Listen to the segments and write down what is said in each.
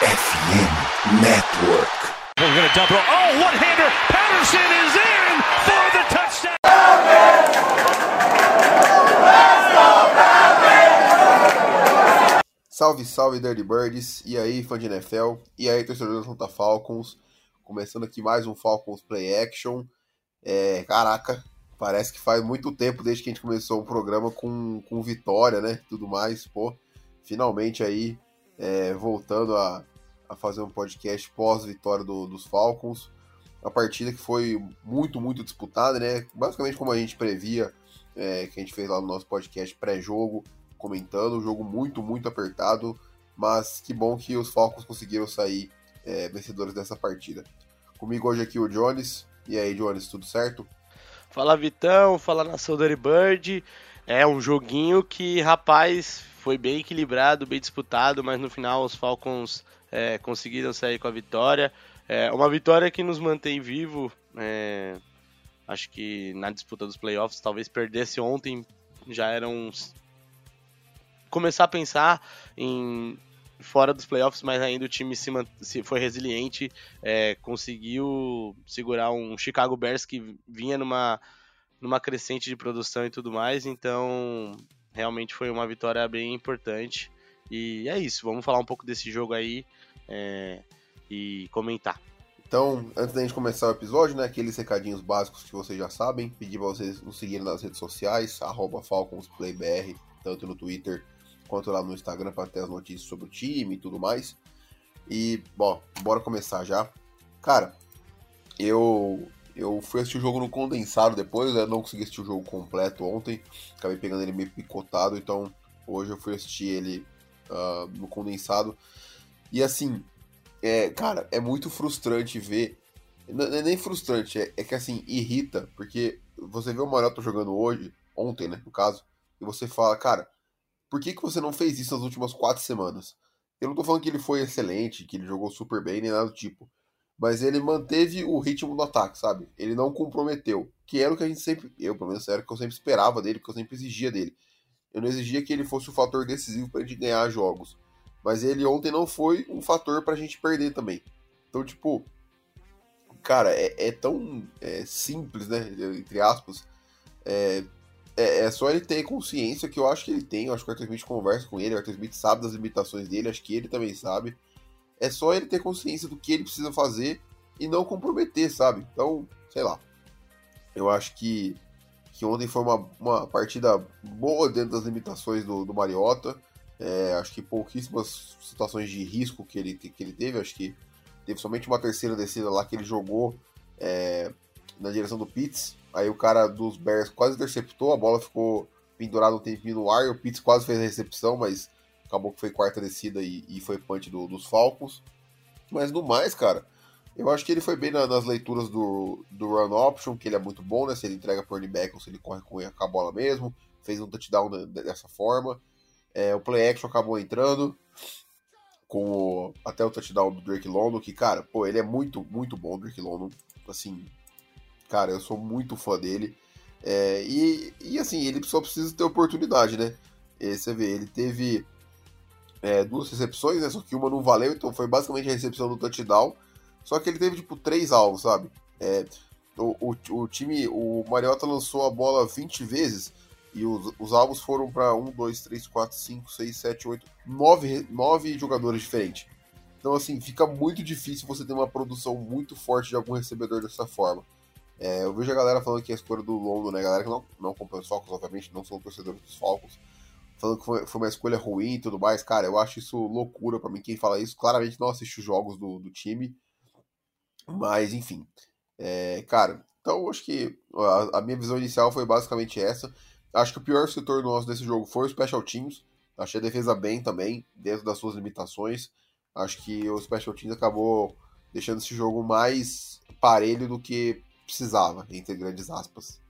FM Network. We're going to double. Oh, one-hander. Patterson is in for the touchdown. Salve, salve Dirty Birds, e aí fã de NFL, e aí torcedor do Santa Falcons, começando aqui mais um Falcons Play Action. É, caraca, parece que faz muito tempo desde que a gente começou um programa com, com vitória, né, tudo mais, pô, finalmente aí é, voltando a, a fazer um podcast pós-vitória do, dos Falcons, uma partida que foi muito, muito disputada, né, basicamente como a gente previa, é, que a gente fez lá no nosso podcast pré-jogo, comentando, um jogo muito, muito apertado, mas que bom que os Falcons conseguiram sair é, vencedores dessa partida. Comigo hoje aqui o Jones. E aí, Jones, tudo certo? Fala Vitão, fala nação Dirty Bird. É um joguinho que, rapaz, foi bem equilibrado, bem disputado, mas no final os Falcons é, conseguiram sair com a vitória. É uma vitória que nos mantém vivo. É, acho que na disputa dos playoffs, talvez perdesse ontem, já eram uns começar a pensar em fora dos playoffs, mas ainda o time se, se foi resiliente, é, conseguiu segurar um Chicago Bears que vinha numa, numa crescente de produção e tudo mais, então realmente foi uma vitória bem importante. E é isso, vamos falar um pouco desse jogo aí é, e comentar. Então, antes da gente começar o episódio, né, aqueles recadinhos básicos que vocês já sabem, pedir para vocês nos seguirem nas redes sociais, FalconsPlayBR, tanto no Twitter quanto lá no Instagram para ter as notícias sobre o time e tudo mais. E, bom, bora começar já. Cara, eu eu fui assistir o jogo no condensado depois, né? não consegui assistir o jogo completo ontem, acabei pegando ele meio picotado, então hoje eu fui assistir ele uh, no condensado. E assim, é, cara, é muito frustrante ver. Não é nem frustrante, é, é que assim, irrita, porque você vê o Mariota jogando hoje, ontem, né, no caso, e você fala, cara, por que, que você não fez isso nas últimas quatro semanas? Eu não tô falando que ele foi excelente, que ele jogou super bem, nem nada do tipo. Mas ele manteve o ritmo do ataque, sabe? Ele não comprometeu. Que era o que a gente sempre. Eu, pelo menos, era o que eu sempre esperava dele, que eu sempre exigia dele. Eu não exigia que ele fosse o fator decisivo pra gente ganhar jogos. Mas ele ontem não foi um fator pra gente perder também. Então, tipo. Cara, é, é tão é, simples, né? Entre aspas. É, é, é, só ele ter consciência que eu acho que ele tem. Eu acho que o Arthur Smith conversa com ele, o Arthur Smith sabe das limitações dele, acho que ele também sabe. É só ele ter consciência do que ele precisa fazer e não comprometer, sabe? Então, sei lá. Eu acho que, que ontem foi uma, uma partida boa dentro das limitações do, do Mariota. É, acho que pouquíssimas situações de risco que ele, que ele teve. Acho que teve somente uma terceira descida lá que ele jogou é, na direção do Pitts. Aí o cara dos Bears quase interceptou, a bola ficou pendurada um tempinho no ar, e o Pitts quase fez a recepção, mas acabou que foi quarta descida e, e foi punch do, dos Falcons. Mas no mais, cara, eu acho que ele foi bem na, nas leituras do, do run option, que ele é muito bom, né? Se ele entrega por back ou se ele corre com a bola mesmo. Fez um touchdown dessa forma. É, o play action acabou entrando com o, até o touchdown do Drake London, que, cara, pô, ele é muito, muito bom, o Drake London. Assim, Cara, eu sou muito fã dele. É, e, e assim, ele só precisa ter oportunidade, né? E você vê, ele teve é, duas recepções, né? Só que uma não valeu, então foi basicamente a recepção do touchdown. Só que ele teve, tipo, três alvos, sabe? É, o, o, o, time, o Mariota lançou a bola 20 vezes e os, os alvos foram para 1, 2, 3, 4, 5, 6, 7, 8, 9, 9 jogadores diferentes. Então, assim, fica muito difícil você ter uma produção muito forte de algum recebedor dessa forma. É, eu vejo a galera falando que a escolha do Londo, né? Galera que não, não acompanha os Falcons, obviamente, não são torcedores dos Falcons, falando que foi, foi uma escolha ruim e tudo mais. Cara, eu acho isso loucura para mim. Quem fala isso claramente não assiste os jogos do, do time. Mas, enfim. É, cara, então acho que a, a, minha visão inicial foi basicamente essa. Acho que o pior setor nosso desse jogo foi o Special Teams. Achei a defesa bem também, dentro das suas limitações. Acho que o Special Teams acabou deixando esse jogo mais parelho do que precisava, entre grandes aspas.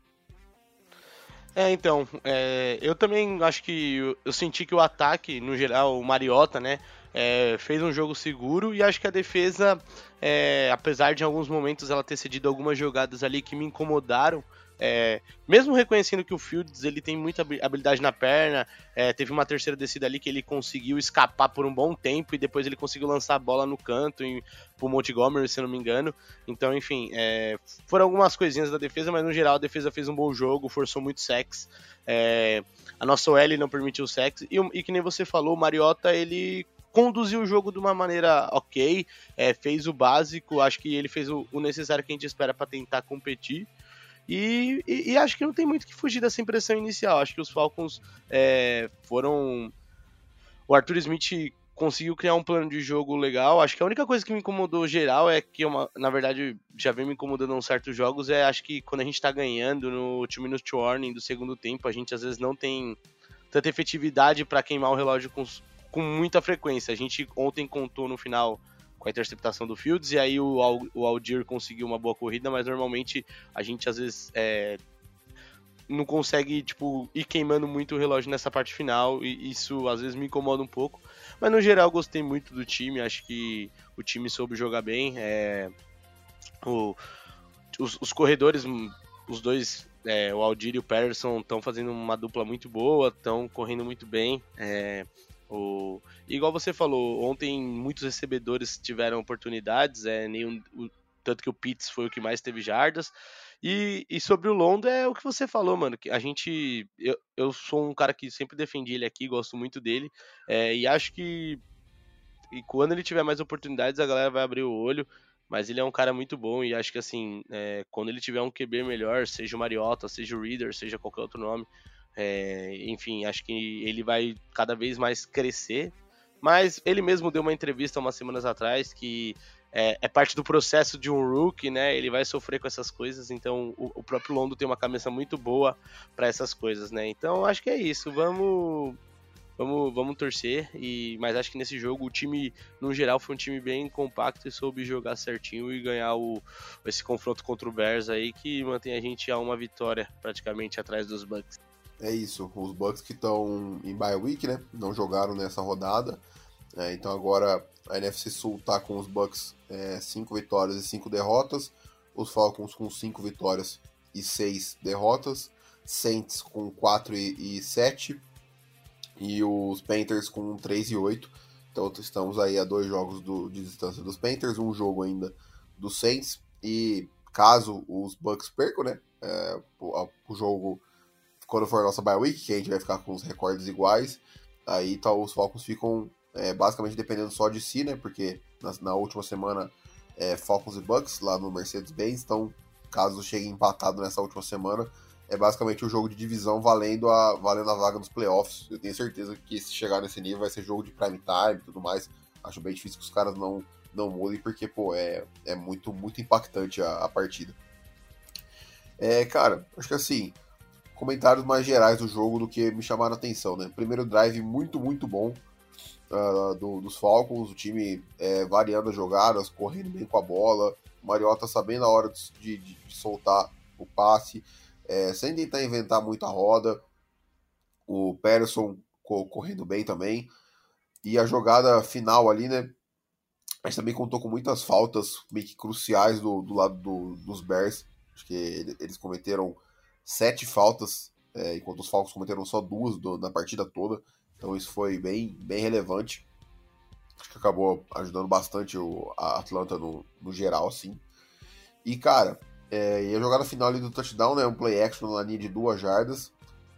É, então, é, eu também acho que eu, eu, senti que o ataque, no geral, o Mariota, né, é, fez um jogo seguro e acho que a defesa, é, apesar de em alguns momentos ela ter cedido algumas jogadas ali que me incomodaram, é, mesmo reconhecendo que o Fields ele tem muita habilidade na perna, é, teve uma terceira descida ali que ele conseguiu escapar por um bom tempo e depois ele conseguiu lançar a bola no canto em, pro Montgomery, se não me engano. Então, enfim, é, foram algumas coisinhas da defesa, mas no geral a defesa fez um bom jogo, forçou muito sex. É, a nossa OL não permitiu sex. E, e que nem você falou, o Mariota ele conduziu o jogo de uma maneira ok, é, fez o básico, acho que ele fez o, o necessário que a gente espera para tentar competir. E, e, e, acho que não tem muito que fugir dessa impressão inicial. Acho que os Falcons é, foram. O Arthur Smith conseguiu criar um plano de jogo legal. Acho que a única coisa que me incomodou geral é que, uma, na verdade, já vem me incomodando em certos jogos. É acho que quando a gente tá ganhando no two minute warning do segundo tempo, a gente às vezes não tem tanta efetividade para queimar o relógio com, com muita frequência. A gente ontem contou no final com a interceptação do Fields, e aí o, o Aldir conseguiu uma boa corrida, mas normalmente a gente às vezes é, não consegue, tipo, ir queimando muito o relógio nessa parte final, e isso às vezes me incomoda um pouco. Mas no geral gostei muito do time, acho que o time soube jogar bem. É, o, os, os, corredores, os dois, é, o Aldir e o Patterson, estão fazendo uma dupla muito boa, estão correndo muito bem. É, o, igual você falou, ontem muitos recebedores tiveram oportunidades, é, nenhum, o, tanto que o Pitts foi o que mais teve jardas. E, e, sobre o Londo é o que você falou, mano. Que a gente. Eu, eu sou um cara que sempre defendi ele aqui, gosto muito dele. É, e acho que. E quando ele tiver mais oportunidades, a galera vai abrir o olho. Mas ele é um cara muito bom e acho que assim, é, quando ele tiver um QB melhor, seja o Mariota, seja o Reader, seja qualquer outro nome, é, enfim, acho que ele vai cada vez mais crescer. Mas ele mesmo deu uma entrevista umas semanas atrás que é, é, parte do processo de um rookie, né? Ele vai sofrer com essas coisas, então o, o próprio Londo tem uma cabeça muito boa para essas coisas, né? Então acho que é isso. Vamos, vamos, vamos torcer. E mas acho que nesse jogo o time, no geral, foi um time bem compacto e soube jogar certinho e ganhar o, esse confronto contra o Bears aí que mantém a gente a uma vitória praticamente atrás dos Bucks. É isso, os Bucks que estão em bye week, né? Não jogaram nessa rodada. É, então agora a NFC Sul tá com os Bucks 5 é, vitórias e 5 derrotas. Os Falcons com 5 vitórias e 6 derrotas. Saints com 4 e 7. E os Panthers com 3 e 8. Então estamos aí a dois jogos do, de distância dos Panthers, um jogo ainda dos Saints. E caso os Bucks percam, né? É, o, o jogo quando for a nossa bye week, que a gente vai ficar com os recordes iguais, aí tá, os Falcons ficam é, basicamente dependendo só de si, né? Porque na, na última semana é, Falcons e Bucks lá no Mercedes-Benz, então caso chegue empatado nessa última semana, é basicamente o um jogo de divisão valendo a, valendo a vaga nos playoffs. Eu tenho certeza que se chegar nesse nível vai ser jogo de prime time e tudo mais. Acho bem difícil que os caras não, não mudem, porque, pô, é, é muito, muito impactante a, a partida. É, cara, acho que assim, comentários mais gerais do jogo do que me chamaram a atenção, né? Primeiro drive muito, muito bom uh, do, dos Falcons, o time é, variando as jogadas, correndo bem com a bola, o Mariota sabendo a hora de, de, de soltar o passe, é, sem tentar inventar muita roda, o Patterson correndo bem também, e a jogada final ali, né? A gente também contou com muitas faltas meio que cruciais do, do lado do, dos Bears. Acho que eles cometeram sete faltas, é, enquanto os Falcons cometeram só duas do, na partida toda. Então isso foi bem, bem relevante. Acho que acabou ajudando bastante o, a Atlanta no, no geral, assim. E, cara, é, e a jogada final ali do touchdown, né? Um play action na linha de duas jardas.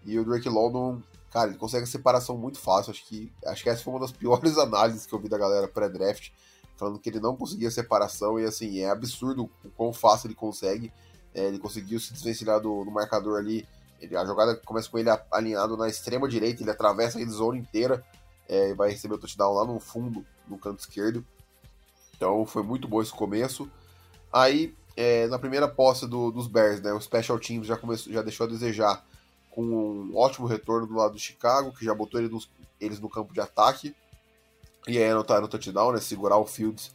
E o Drake London, cara, ele consegue a separação muito fácil. Acho que, acho que essa foi uma das piores análises que eu vi da galera pré-draft. Falando que ele não conseguia separação. E assim, é absurdo o quão fácil ele consegue. É, ele conseguiu se desvencilhar do, do marcador ali. Ele, a jogada começa com ele alinhado na extrema direita, ele atravessa a zona inteira é, e vai receber o touchdown lá no fundo, no canto esquerdo. Então foi muito bom esse começo. Aí, é, na primeira posse do, dos Bears, né, o Special Teams já, começou, já deixou a desejar com um ótimo retorno do lado do Chicago, que já botou ele nos, eles no campo de ataque. E aí anotaram o touchdown, né, segurar o Fields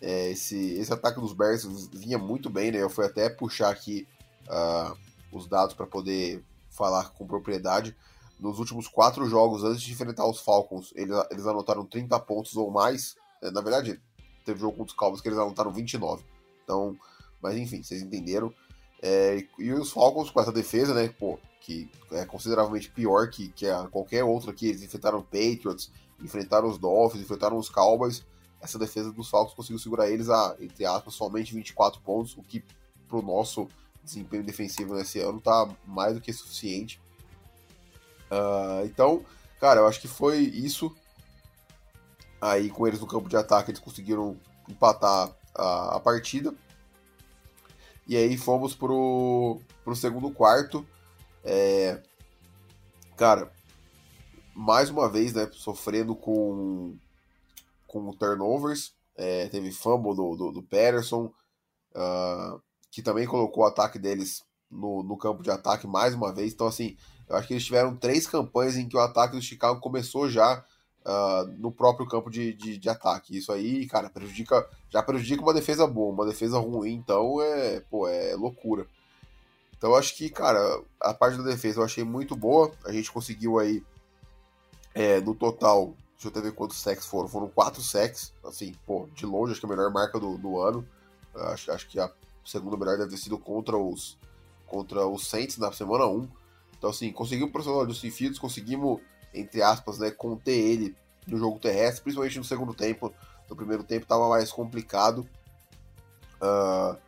é, esse, esse ataque dos Bears vinha muito bem, né? Eu fui até puxar aqui uh, os dados para poder falar com propriedade. Nos últimos quatro jogos, antes de enfrentar os Falcons, eles, eles anotaram 30 pontos ou mais. É, na verdade, teve jogo contra os Cowboys que eles anotaram 29. Então, mas enfim, vocês entenderam. É, e os Falcons com essa defesa, né, pô, que é consideravelmente pior que, que a qualquer outra aqui, eles enfrentaram Patriots, enfrentaram os Dolphins, enfrentaram os Cowboys, essa defesa dos Falcons conseguiu segurar eles a, entre aspas, somente 24 pontos, o que pro nosso desempenho defensivo nesse ano tá mais do que suficiente. Uh, então, cara, eu acho que foi isso. Aí com eles no campo de ataque, eles conseguiram empatar a, a partida. E aí fomos pro, pro segundo quarto. É, cara, mais uma vez, né, sofrendo com, com turnovers. É, teve fumble do, do, do Patterson, uh, que também colocou o ataque deles no, no campo de ataque mais uma vez. Então, assim, eu acho que eles tiveram três campanhas em que o ataque do Chicago começou já uh, no próprio campo de, de, de, ataque. Isso aí, cara, prejudica, já prejudica uma defesa boa, uma defesa ruim, então é, pô, é loucura. Então eu acho que, cara, a parte da defesa eu achei muito boa. A gente conseguiu aí, é, no total, deixa eu até ver quantos sacks foram. Foram quatro sacks, assim, pô, de longe, acho que a melhor marca do, do ano. Acho, acho que a segunda melhor deve ter sido contra os, contra os Saints na semana 1. Então, assim, conseguimos pressionar o Justin Fields, conseguimos, entre aspas, né, conter ele no jogo terrestre, principalmente no segundo tempo. No primeiro tempo estava mais complicado. Uh,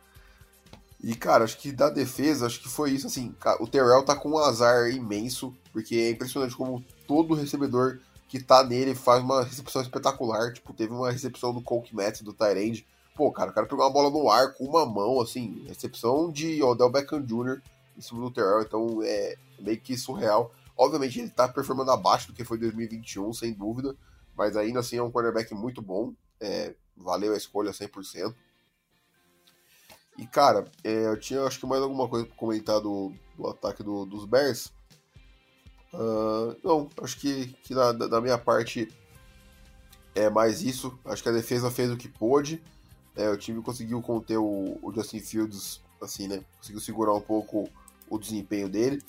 e, cara, acho que da defesa, acho que foi isso, assim, o Terrell tá com um azar imenso, porque é impressionante como todo recebedor que tá nele faz uma recepção espetacular. Tipo, teve uma recepção do Coke Metz, do Tyrande. Pô, cara, o cara pegou uma bola no ar com uma mão, assim, recepção de Odell Beckham Jr. em cima do Terrell, então é meio que surreal. Obviamente ele tá performando abaixo do que foi 2021, sem dúvida, mas ainda assim é um cornerback muito bom, é, valeu a escolha 100%. E cara, é, eu tinha acho que mais alguma coisa pra comentar do, do ataque do, dos Bears. Uh, não, acho que, que da, da, minha parte é mais isso. Acho que a defesa fez o que pôde. É, o time conseguiu conter o, o Justin Fields, assim, né? Conseguiu segurar um pouco o desempenho dele.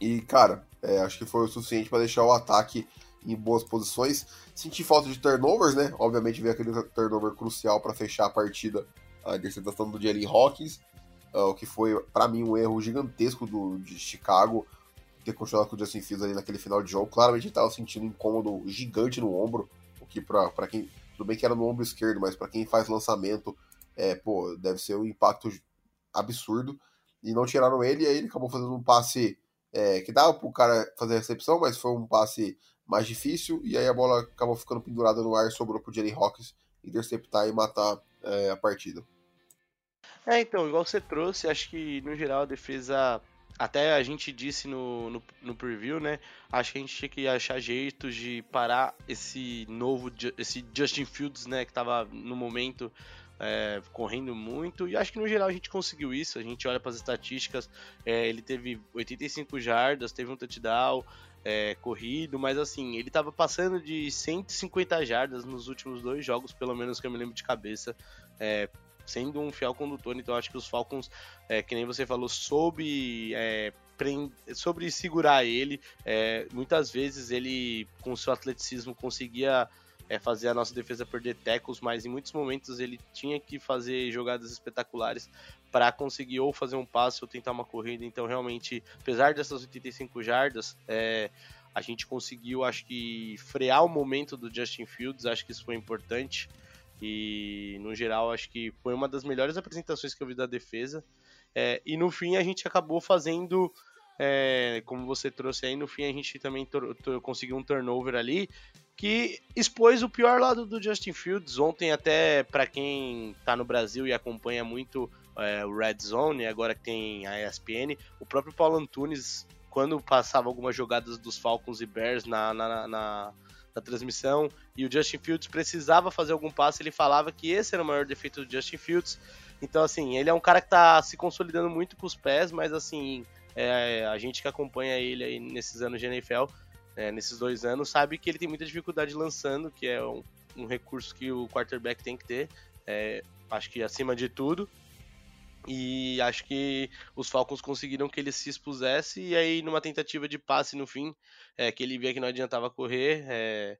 E, cara, é, acho que foi o suficiente para deixar o ataque em boas posições. Senti falta de turnovers, né? Obviamente veio aquele turnover crucial para fechar a partida, a interceptação do Jalen Hawkins, uh, o que foi, para mim, um erro gigantesco do, de Chicago ter continuado com o Justin Fields ali naquele final de jogo. Claramente ele estava sentindo um incômodo gigante no ombro, o que para quem. Tudo bem que era no ombro esquerdo, mas para quem faz lançamento, é, pô, deve ser um impacto absurdo. E não tiraram ele, e aí ele acabou fazendo um passe é, que dava pro cara fazer a recepção, mas foi um passe mais difícil, e aí a bola acabou ficando pendurada no ar, sobrou pro Jalen Hawkins interceptar e matar é, a partida. É, então, igual você trouxe, acho que no geral a defesa, até a gente disse no, no, no, preview, né? Acho que a gente tinha que achar jeitos de parar esse novo, esse Justin Fields, né? Que tava no momento é, correndo muito, e acho que no geral a gente conseguiu isso. A gente olha para as estatísticas, é, ele teve 85 jardas, teve um touchdown é, corrido, mas assim, ele estava passando de 150 jardas nos últimos dois jogos, pelo menos que eu me lembro de cabeça. Sendo um fiel condutor, então acho que os Falcons, é, que nem você falou, soube é, sobre segurar ele. É, muitas vezes ele, com seu atleticismo, conseguia é, fazer a nossa defesa perder tecos, mas em muitos momentos ele tinha que fazer jogadas espetaculares para conseguir ou fazer um passe ou tentar uma corrida. Então, realmente, apesar dessas 85 jardas, é, a gente conseguiu, acho que, frear o momento do Justin Fields. Acho que isso foi importante. E, no geral, acho que foi uma das melhores apresentações que eu vi da defesa. É, e no fim, a gente acabou fazendo. É, como você trouxe aí, no fim a gente também conseguiu um turnover ali, que expôs o pior lado do Justin Fields. Ontem, até para quem tá no Brasil e acompanha muito é, o Red Zone, agora que tem a ESPN, o próprio Paulo Antunes, quando passava algumas jogadas dos Falcons e Bears na, na, na, na transmissão e o Justin Fields precisava fazer algum passe, ele falava que esse era o maior defeito do Justin Fields. Então, assim, ele é um cara que tá se consolidando muito com os pés, mas, assim, é, a gente que acompanha ele aí nesses anos de NFL é, nesses dois anos, sabe que ele tem muita dificuldade lançando, que é um, um recurso que o quarterback tem que ter, é, acho que acima de tudo. E acho que os Falcons conseguiram que ele se expusesse, e aí numa tentativa de passe no fim, é, que ele via que não adiantava correr, é,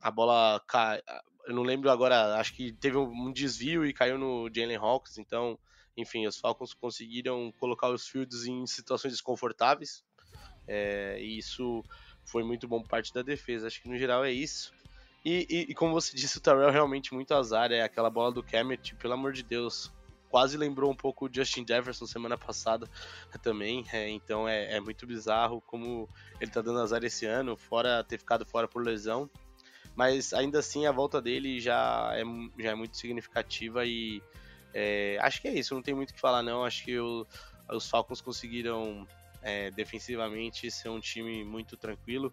a bola cai. Eu não lembro agora, acho que teve um desvio e caiu no Jalen Hawks, então enfim, os Falcons conseguiram colocar os Fields em situações desconfortáveis. É, e isso foi muito bom por parte da defesa. Acho que no geral é isso. E, e, e, como você disse, o Terrell realmente muito azar. É aquela bola do Kemet, pelo amor de Deus. Quase lembrou um pouco o Justin Jefferson semana passada também. É, então é, é, muito bizarro como ele tá dando azar esse ano, fora ter ficado fora por lesão. Mas ainda assim a volta dele já é, já é muito significativa e é, acho que é isso, não tem muito o que falar não. Acho que o, os Falcons conseguiram é, defensivamente ser um time muito tranquilo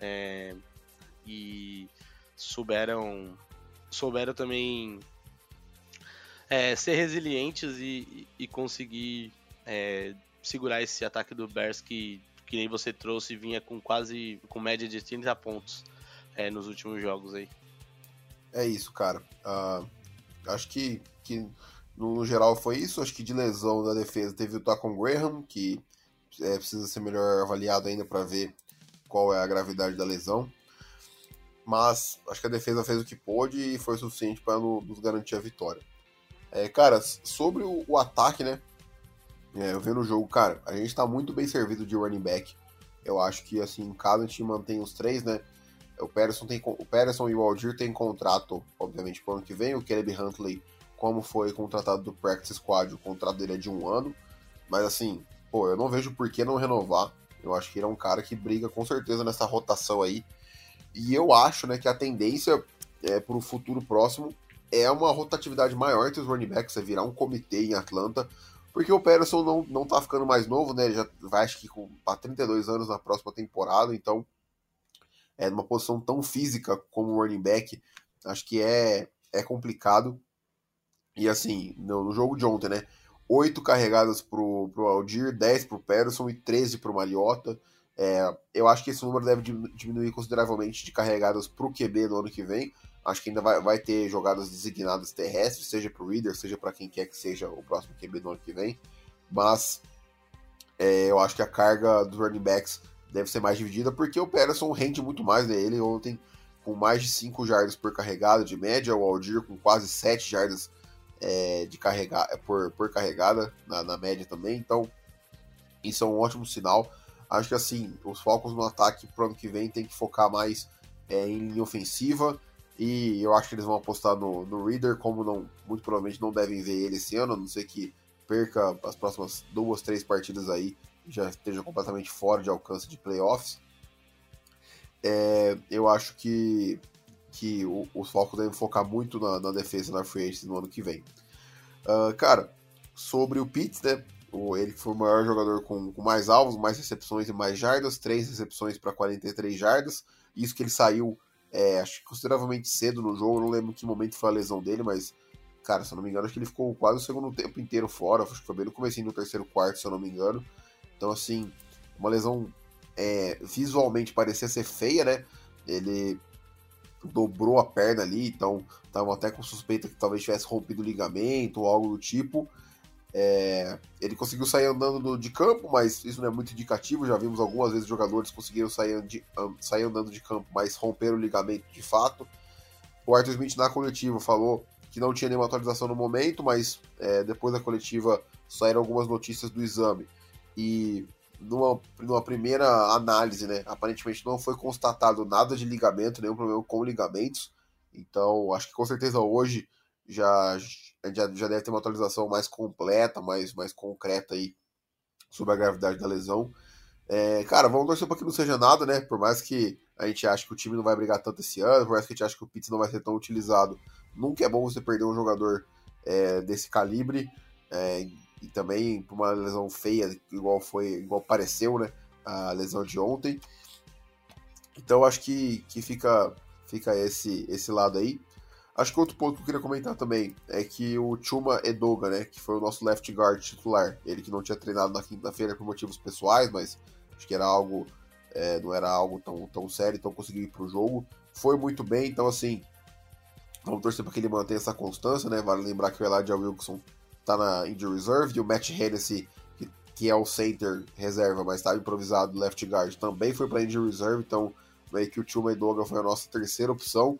é, e souberam, souberam também é, ser resilientes e, e conseguir é, segurar esse ataque do Bears que, que nem você trouxe vinha com quase com média de 30 pontos é, nos últimos jogos aí. É isso, cara. Uh, acho que, que no, geral foi isso. Acho que de lesão da defesa teve o Tacon Graham, que é, precisa ser melhor avaliado ainda para ver qual é a gravidade da lesão. Mas acho que a defesa fez o que pôde e foi suficiente para nos garantir a vitória. É, cara, sobre o, o ataque, né? É, eu vendo o jogo, cara, a gente está muito bem servido de running back. Eu acho que, assim, cada time mantém os três, né? O Patterson, tem, o Patterson e o Aldir têm contrato, obviamente, para o ano que vem. O Caleb Huntley, como foi contratado do Practice Squad, o contrato dele é de um ano. Mas, assim, pô, eu não vejo por que não renovar. Eu acho que ele é um cara que briga com certeza nessa rotação aí. E eu acho, né, que a tendência é, para o futuro próximo é uma rotatividade maior entre os running backs, é virar um comitê em Atlanta, porque o Patterson não, não tá ficando mais novo, né? Ele já vai, acho que, com pra 32 anos na próxima temporada, então é numa posição tão física como running back, acho que é, é complicado. E assim, no, no jogo de ontem, né? 8 carregadas pro, pro Aldir, 10 pro Patterson e 13 pro Mariota. É, eu acho que esse número deve diminuir consideravelmente de carregadas pro QB no ano que vem. Acho que ainda vai, vai ter jogadas designadas terrestres, seja pro Reader, seja para quem quer que seja o próximo QB no ano que vem. Mas é, eu acho que a carga dos running backs deve ser mais dividida, porque o Patterson rende muito mais, né? Ele ontem com mais de 5 jardas por carregada de média, o Aldir com quase 7 jardas é, de carregar, por, por carregada na, na, média também, então isso é um ótimo sinal. Acho que assim, os Falcons no ataque pro ano que vem tem que focar mais é, em linha ofensiva, e eu acho que eles vão apostar no, no Reader, como não, muito provavelmente não devem ver ele esse ano, a não ser que perca as próximas duas, três partidas aí já esteja completamente fora de alcance de playoffs. É, eu acho que, que os Falcons devem focar muito na, na defesa na free agency no ano que vem. Uh, cara, sobre o Pitts, né? O, ele foi o maior jogador com, com, mais alvos, mais recepções e mais jardas, três recepções para 43 jardas. Isso que ele saiu, é, acho que consideravelmente cedo no jogo, não lembro em que momento foi a lesão dele, mas, cara, se eu não me engano, acho que ele ficou quase o segundo tempo inteiro fora, acho que foi bem no começo do terceiro quarto, se eu não me engano. Então, assim, uma lesão é, visualmente parecia ser feia, né? Ele dobrou a perna ali, então estavam até com suspeita que talvez tivesse rompido o ligamento ou algo do tipo. É, ele conseguiu sair andando de campo, mas isso não é muito indicativo. Já vimos algumas vezes jogadores conseguiram sair, de, sair andando de campo, mas romperam o ligamento de fato. O Arthur Smith na coletiva falou que não tinha nenhuma atualização no momento, mas é, depois da coletiva saíram algumas notícias do exame e numa, numa primeira análise, né, aparentemente não foi constatado nada de ligamento, nenhum problema com ligamentos. Então, acho que com certeza hoje já, já, já deve ter uma atualização mais completa, mais, mais concreta aí sobre a gravidade da lesão. É, cara, vamos torcer para que não seja nada, né? Por mais que a gente ache que o time não vai brigar tanto esse ano, por mais que a gente ache que o Pitts não vai ser tão utilizado, nunca é bom você perder um jogador é, desse calibre. É, e também por uma lesão feia, igual foi, igual pareceu, né? A lesão de ontem. Então acho que, que fica, fica esse, esse lado aí. Acho que outro ponto que eu queria comentar também é que o Chuma Edoga, né, que foi o nosso left guard titular, ele que não tinha treinado na quinta-feira por motivos pessoais, mas acho que era algo, é, não era algo tão, tão sério, então conseguiu ir pro jogo. Foi muito bem, então assim, vamos torcer para que ele mantenha essa constância, né? Vale lembrar que o Elijah Wilson tá na injury reserve, e o Matt Hennessy, que, que é o center reserva, mas estava improvisado left guard, também foi para injury reserve, então meio que o Tio Doga foi a nossa terceira opção.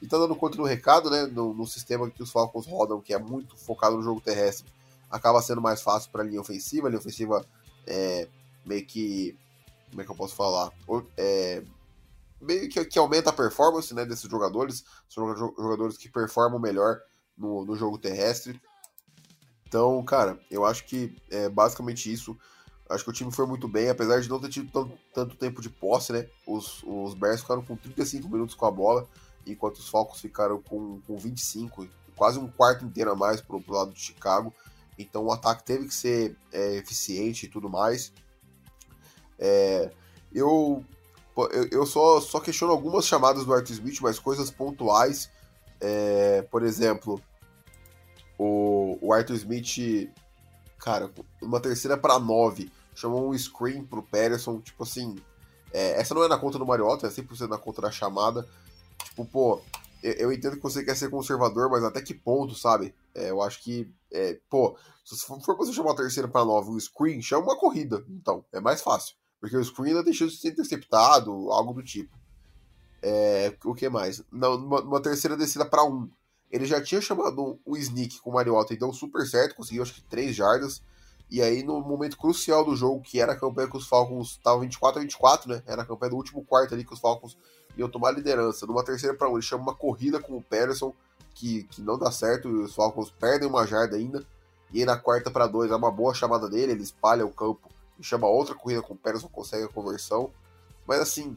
E tá dando conta do recado, né, no, no, sistema que os Falcons rodam, que é muito focado no jogo terrestre. acaba sendo mais fácil para a linha ofensiva. A linha ofensiva é meio que. Como é que eu posso falar? É, meio que, que aumenta a performance né, desses jogadores. São jogadores que performam melhor no, no jogo terrestre. Então, cara, eu acho que é basicamente isso. Acho que o time foi muito bem, apesar de não ter tido tanto, tempo de posse, né? Os, os Bears ficaram com 35 minutos com a bola, enquanto os Falcons ficaram com, com 25, quase um quarto inteiro a mais pro, pro lado de Chicago. Então o ataque teve que ser é, eficiente e tudo mais. É, eu, eu, eu só, só questiono algumas chamadas do Arthur Smith, mas coisas pontuais. É, por exemplo, o, o Arthur Smith, cara, uma terceira para nove chamou um screen pro Patterson, tipo assim, é, essa não é na conta do Mariota, é 100% na conta da chamada. Tipo, pô, eu, entendo que você quer ser conservador, mas até que ponto, sabe? É, eu acho que, é, pô, se for pra você chamar uma terceira para nove, um screen, chama uma corrida, então, é mais fácil. Porque o screen ainda deixou de ser interceptado, algo do tipo. É, o que mais? Não, numa, numa terceira descida para um. Ele já tinha chamado o sneak com o Mariota, então super certo, conseguiu acho que 3 jardas. E aí, no momento crucial do jogo, que era a campanha que os Falcons estavam 24 a 24, né? Era a campanha do último quarto ali que os Falcons iam tomar a liderança. Numa terceira para um, ele chama uma corrida com o Patterson, que, que não dá certo, e os Falcons perdem uma jarda ainda. E aí na quarta para dois, é uma boa chamada dele, ele espalha o campo e chama outra corrida com o Patterson, consegue a conversão. Mas assim,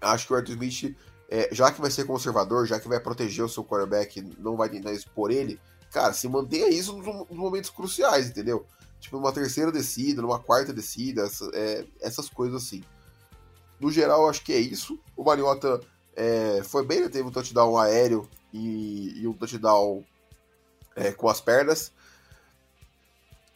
acho que o Arthur Smith, é, já que vai ser conservador, já que vai proteger o seu quarterback, não vai tentar expor ele, cara, se mantenha isso nos, nos momentos cruciais, entendeu? tipo, numa terceira descida, numa quarta descida, essa, é, essas coisas assim. No geral, acho que é isso. O Mariota é, foi bem, né? teve um touchdown aéreo e, e um touchdown é, com as pernas.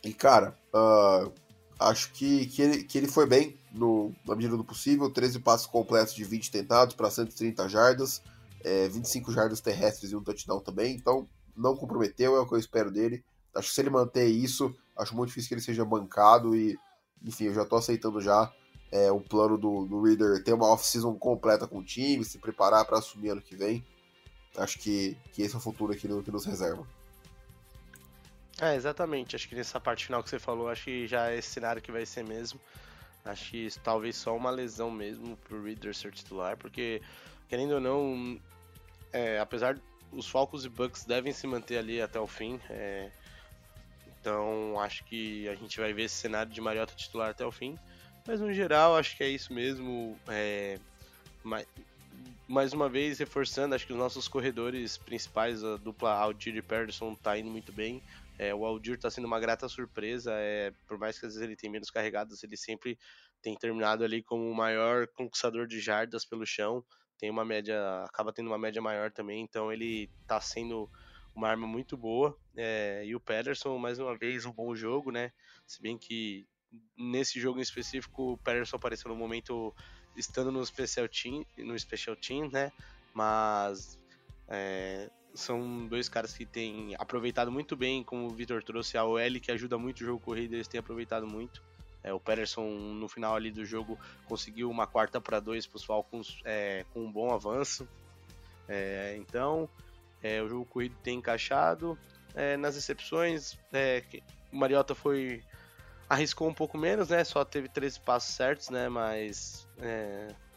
E, cara, uh, acho que, que, ele, que ele foi bem no, na medida do possível. 13 passos completos de 20 tentados para 130 jardas, é, 25 jardas terrestres e um touchdown também. Então, não comprometeu, é o que eu espero dele. Acho que se ele manter isso, Acho muito difícil que ele seja bancado e, enfim, eu já tô aceitando já é, o plano do, do Reader ter uma off-season completa com o time, se preparar para assumir ano que vem. Acho que, que esse é o futuro aqui que nos reserva. É, exatamente. Acho que nessa parte final que você falou, acho que já é esse cenário que vai ser mesmo. Acho que talvez só uma lesão mesmo pro Reader ser titular, porque, querendo ou não, é, apesar os Falcons e Bucks devem se manter ali até o fim. É, então acho que a gente vai ver esse cenário de Mariota titular até o fim. Mas no geral acho que é isso mesmo. É, mais, mais uma vez reforçando, acho que os nossos corredores principais, a dupla Aldir e Patterson, tá indo muito bem. É, o Aldir está sendo uma grata surpresa, é, por mais que às vezes ele tenha menos carregadas, ele sempre tem terminado ali como o maior conquistador de jardas pelo chão. Tem uma média, acaba tendo uma média maior também, então ele está sendo uma arma muito boa. É, e o Pederson, mais uma vez, um bom jogo, né? Se bem que nesse jogo em específico o Pederson apareceu no momento estando no special team, no special team, né? Mas é, são dois caras que têm aproveitado muito bem, como o Vitor trouxe, a OL que ajuda muito o jogo corrido, eles têm aproveitado muito. É, o Pederson no final ali do jogo conseguiu uma quarta para dois para os Falcons é, com um bom avanço. É, então é, o jogo corrido tem encaixado. É, nas recepções, é, o Mariota foi. arriscou um pouco menos, né? Só teve 13 passos certos, né? Mas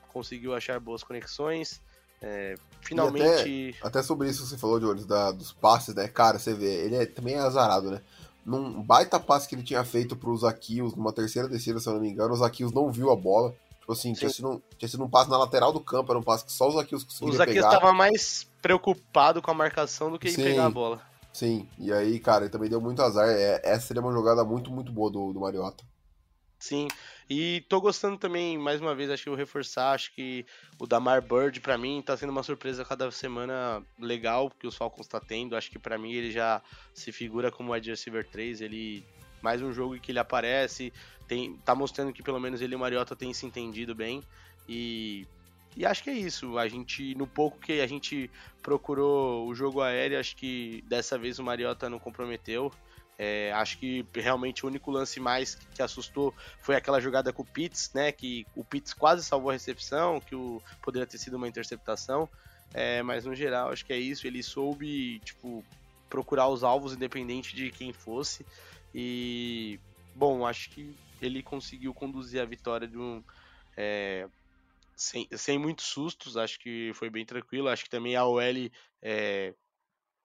conseguiu achar boas conexões. É, finalmente. Até, até, sobre isso que você falou, Jones, da, dos passes, né? Cara, você vê, ele é, também é azarado, né? Num baita passe que ele tinha feito pro Zaquios, numa terceira descida, se eu não me engano, o Zaquios não viu a bola. Tipo assim, tinha sido, um, tinha sido um passe na lateral do campo, era um passe que só o Zaquios conseguia O Zaquios estava mais preocupado com a marcação do que em sim, pegar a bola. Sim, e aí, cara, ele também deu muito azar. É, essa seria uma jogada muito, muito boa do, do Mariota. Sim, e tô gostando também, mais uma vez, acho que eu reforçar, acho que o Damar Bird, para mim, tá sendo uma surpresa cada semana legal que os Falcons tá tendo. Acho que para mim ele já se figura como wide receiver 3, ele mais um jogo que ele aparece, tem, tá mostrando que pelo menos ele e o Mariota têm se entendido bem. E, e acho que é isso. A gente, no pouco que a gente procurou o jogo aéreo, acho que dessa vez o Mariota não comprometeu. É, acho que realmente o único lance mais que assustou foi aquela jogada com o Pitts, né? Que o Pitts quase salvou a recepção, que o, poderia ter sido uma interceptação. É, mas no geral, acho que é isso. Ele soube, tipo, procurar os alvos, independente de quem fosse. E, bom, acho que ele conseguiu conduzir a vitória de um. É, sem, sem muitos sustos, acho que foi bem tranquilo. Acho que também a OL é,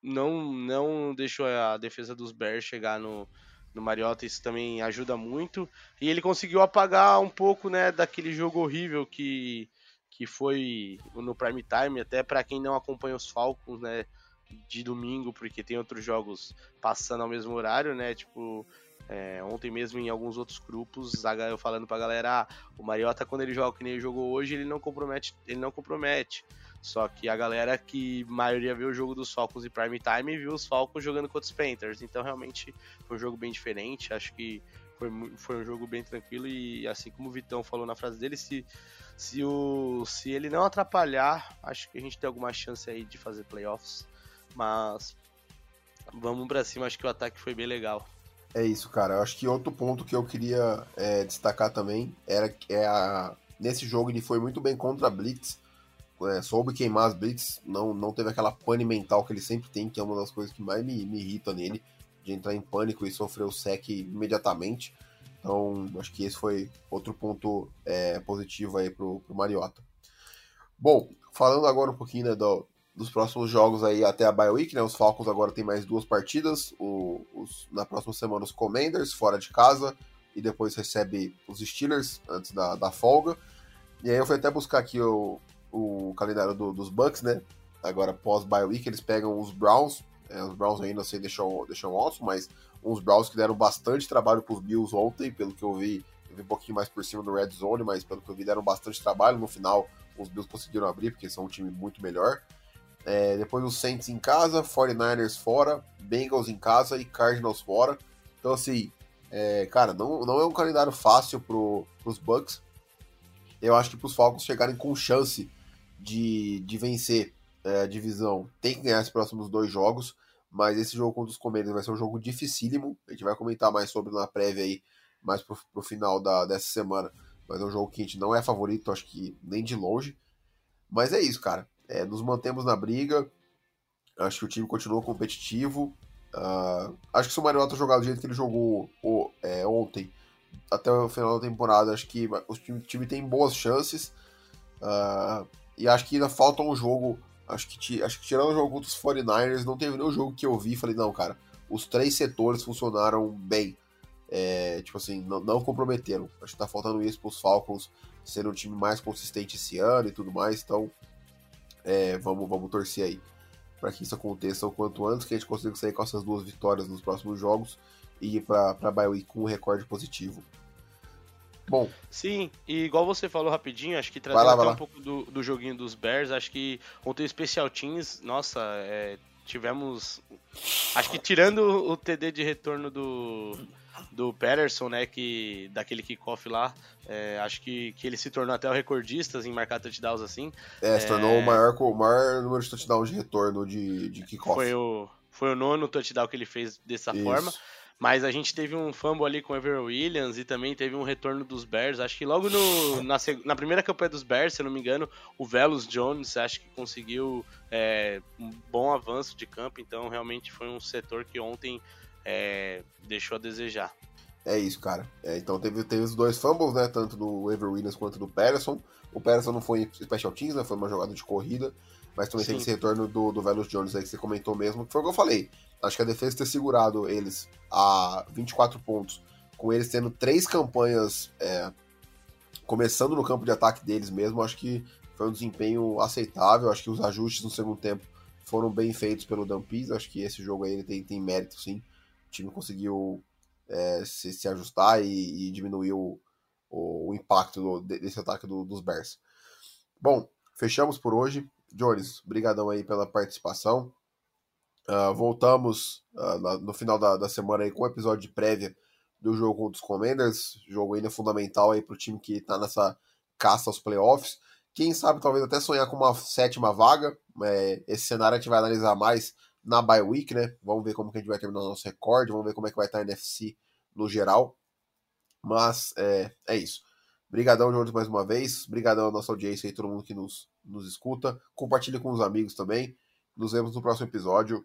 não, não deixou a defesa dos Bears chegar no, no Mariota, isso também ajuda muito. E ele conseguiu apagar um pouco né, daquele jogo horrível que, que foi no prime time, até para quem não acompanha os Falcons, né, de domingo, porque tem outros jogos passando ao mesmo horário, né, tipo, é, ontem mesmo em alguns outros grupos, eu falando pra galera, ah, o Mariota quando ele joga que nem ele jogou hoje, ele não compromete, ele não compromete. Só que a galera que maioria viu o jogo dos Falcons em prime time viu os Falcons jogando contra os Panthers. Então realmente foi um jogo bem diferente. Acho que foi, foi um jogo bem tranquilo e assim como o Vitão falou na frase dele, se, se, o, se ele não atrapalhar, acho que a gente tem alguma chance aí de fazer playoffs. Mas vamos para cima, acho que o ataque foi bem legal. É isso, cara. Eu acho que outro ponto que eu queria é, destacar também era que é a, nesse jogo ele foi muito bem contra a Blitz é, soube queimar as blitz, não, não teve aquela pane mental que ele sempre tem, que é uma das coisas que mais me, me irrita nele, de entrar em pânico e sofrer o sec imediatamente. Então, acho que esse foi outro ponto é, positivo aí pro, pro Mariota. Bom, falando agora um pouquinho né, do, dos próximos jogos aí até a bye week, né? Os Falcons agora tem mais duas partidas. O, os, na próxima semana os Commanders fora de casa e depois recebe os Steelers antes da, da folga. E aí eu fui até buscar aqui o, o calendário do, dos Bucks, né? Agora, pós-bye week, eles pegam os Browns. É, os Browns ainda sei deixam, deixam altos, mas uns Browns que deram bastante trabalho para os Bills ontem, pelo que eu vi. Eu vi um pouquinho mais por cima do Red Zone, mas pelo que eu vi, deram bastante trabalho. No final, os Bills conseguiram abrir, porque são um time muito melhor. É, depois os Saints em casa, 49ers fora, Bengals em casa e Cardinals fora. Então, assim, é, cara, não, não é um calendário fácil pro, pros Bucks. Eu acho que pros Falcons chegarem com chance de, de vencer é, a divisão tem que ganhar os próximos dois jogos, mas esse jogo contra os Commanders vai ser um jogo dificílimo. A gente vai comentar mais sobre na prévia aí, mais pro, pro final da, dessa semana. Mas é um jogo que a gente não é favorito, acho que nem de longe. Mas é isso, cara. É, nos mantemos na briga. Acho que o time continua competitivo. Uh, acho que se o Mariota jogar do jeito que ele jogou o, é, ontem, até o final da temporada, acho que o time, time tem boas chances. Uh, e acho que ainda falta um jogo. Acho que, acho que tirando o jogo contra os 49ers, não teve nenhum jogo que eu vi e falei, não, cara, os três setores funcionaram bem. É, tipo assim, não, não, comprometeram. Acho que tá faltando isso pros Falcons sendo um time mais consistente esse ano e tudo mais. Então, é, vamos, vamos torcer aí para que isso aconteça o quanto antes, que a gente consiga sair com essas duas vitórias nos próximos jogos e ir para a Bye com um recorde positivo. Bom. Sim, e igual você falou rapidinho, acho que trazendo lá, até um pouco do, do joguinho dos Bears, acho que ontem o Special Teams, nossa, é, tivemos. Acho que tirando o TD de retorno do, do Patterson, né, que, daquele kickoff lá, é, acho que, que ele se tornou até o recordista em marcar touchdowns assim. É, se tornou é... o, maior, o maior número de touchdowns de retorno de, de kickoff. Foi o, foi o nono touchdown que ele fez dessa Isso. forma. Mas a gente teve um fumble ali com o Ever Williams e também teve um retorno dos Bears. Acho que logo no, na, na, primeira campanha dos Bears, se eu não me engano, o Velos Jones acho que conseguiu é, um bom avanço de campo. Então realmente foi um setor que ontem é, deixou a desejar. É isso, cara. É, então teve, teve os dois fumbles, né? Tanto do Ever Williams quanto do Patterson. O Patterson não foi special teams, né? Foi uma jogada de corrida. Mas também Sim. teve esse retorno do, do Velos Jones aí que você comentou mesmo, que foi o que eu falei. Acho que a defesa ter segurado eles a 24 pontos, com eles tendo três campanhas é, começando no campo de ataque deles mesmo, acho que foi um desempenho aceitável. Acho que os ajustes no segundo tempo foram bem feitos pelo Dampis. Acho que esse jogo aí ele tem, tem mérito, sim. O time conseguiu é, se, se, ajustar e, e diminuir o, o, o impacto do, desse ataque do, dos Bears. Bom, fechamos por hoje. Jones, brigadão aí pela participação. Uh, voltamos uh, no final da, da, semana aí com o episódio de prévia do jogo contra os Commanders, jogo ainda fundamental aí para o time que está nessa caça aos playoffs. Quem sabe talvez até sonhar com uma sétima vaga. É, esse cenário a gente vai analisar mais na bye week, né? Vamos ver como que a gente vai terminar o nosso recorde, vamos ver como é que vai estar a NFC no geral. Mas é, é isso. Obrigadão, Jorge, mais uma vez. Obrigadão à nossa audiência e todo mundo que nos, nos escuta. Compartilhe com os amigos também. Nos vemos no próximo episódio.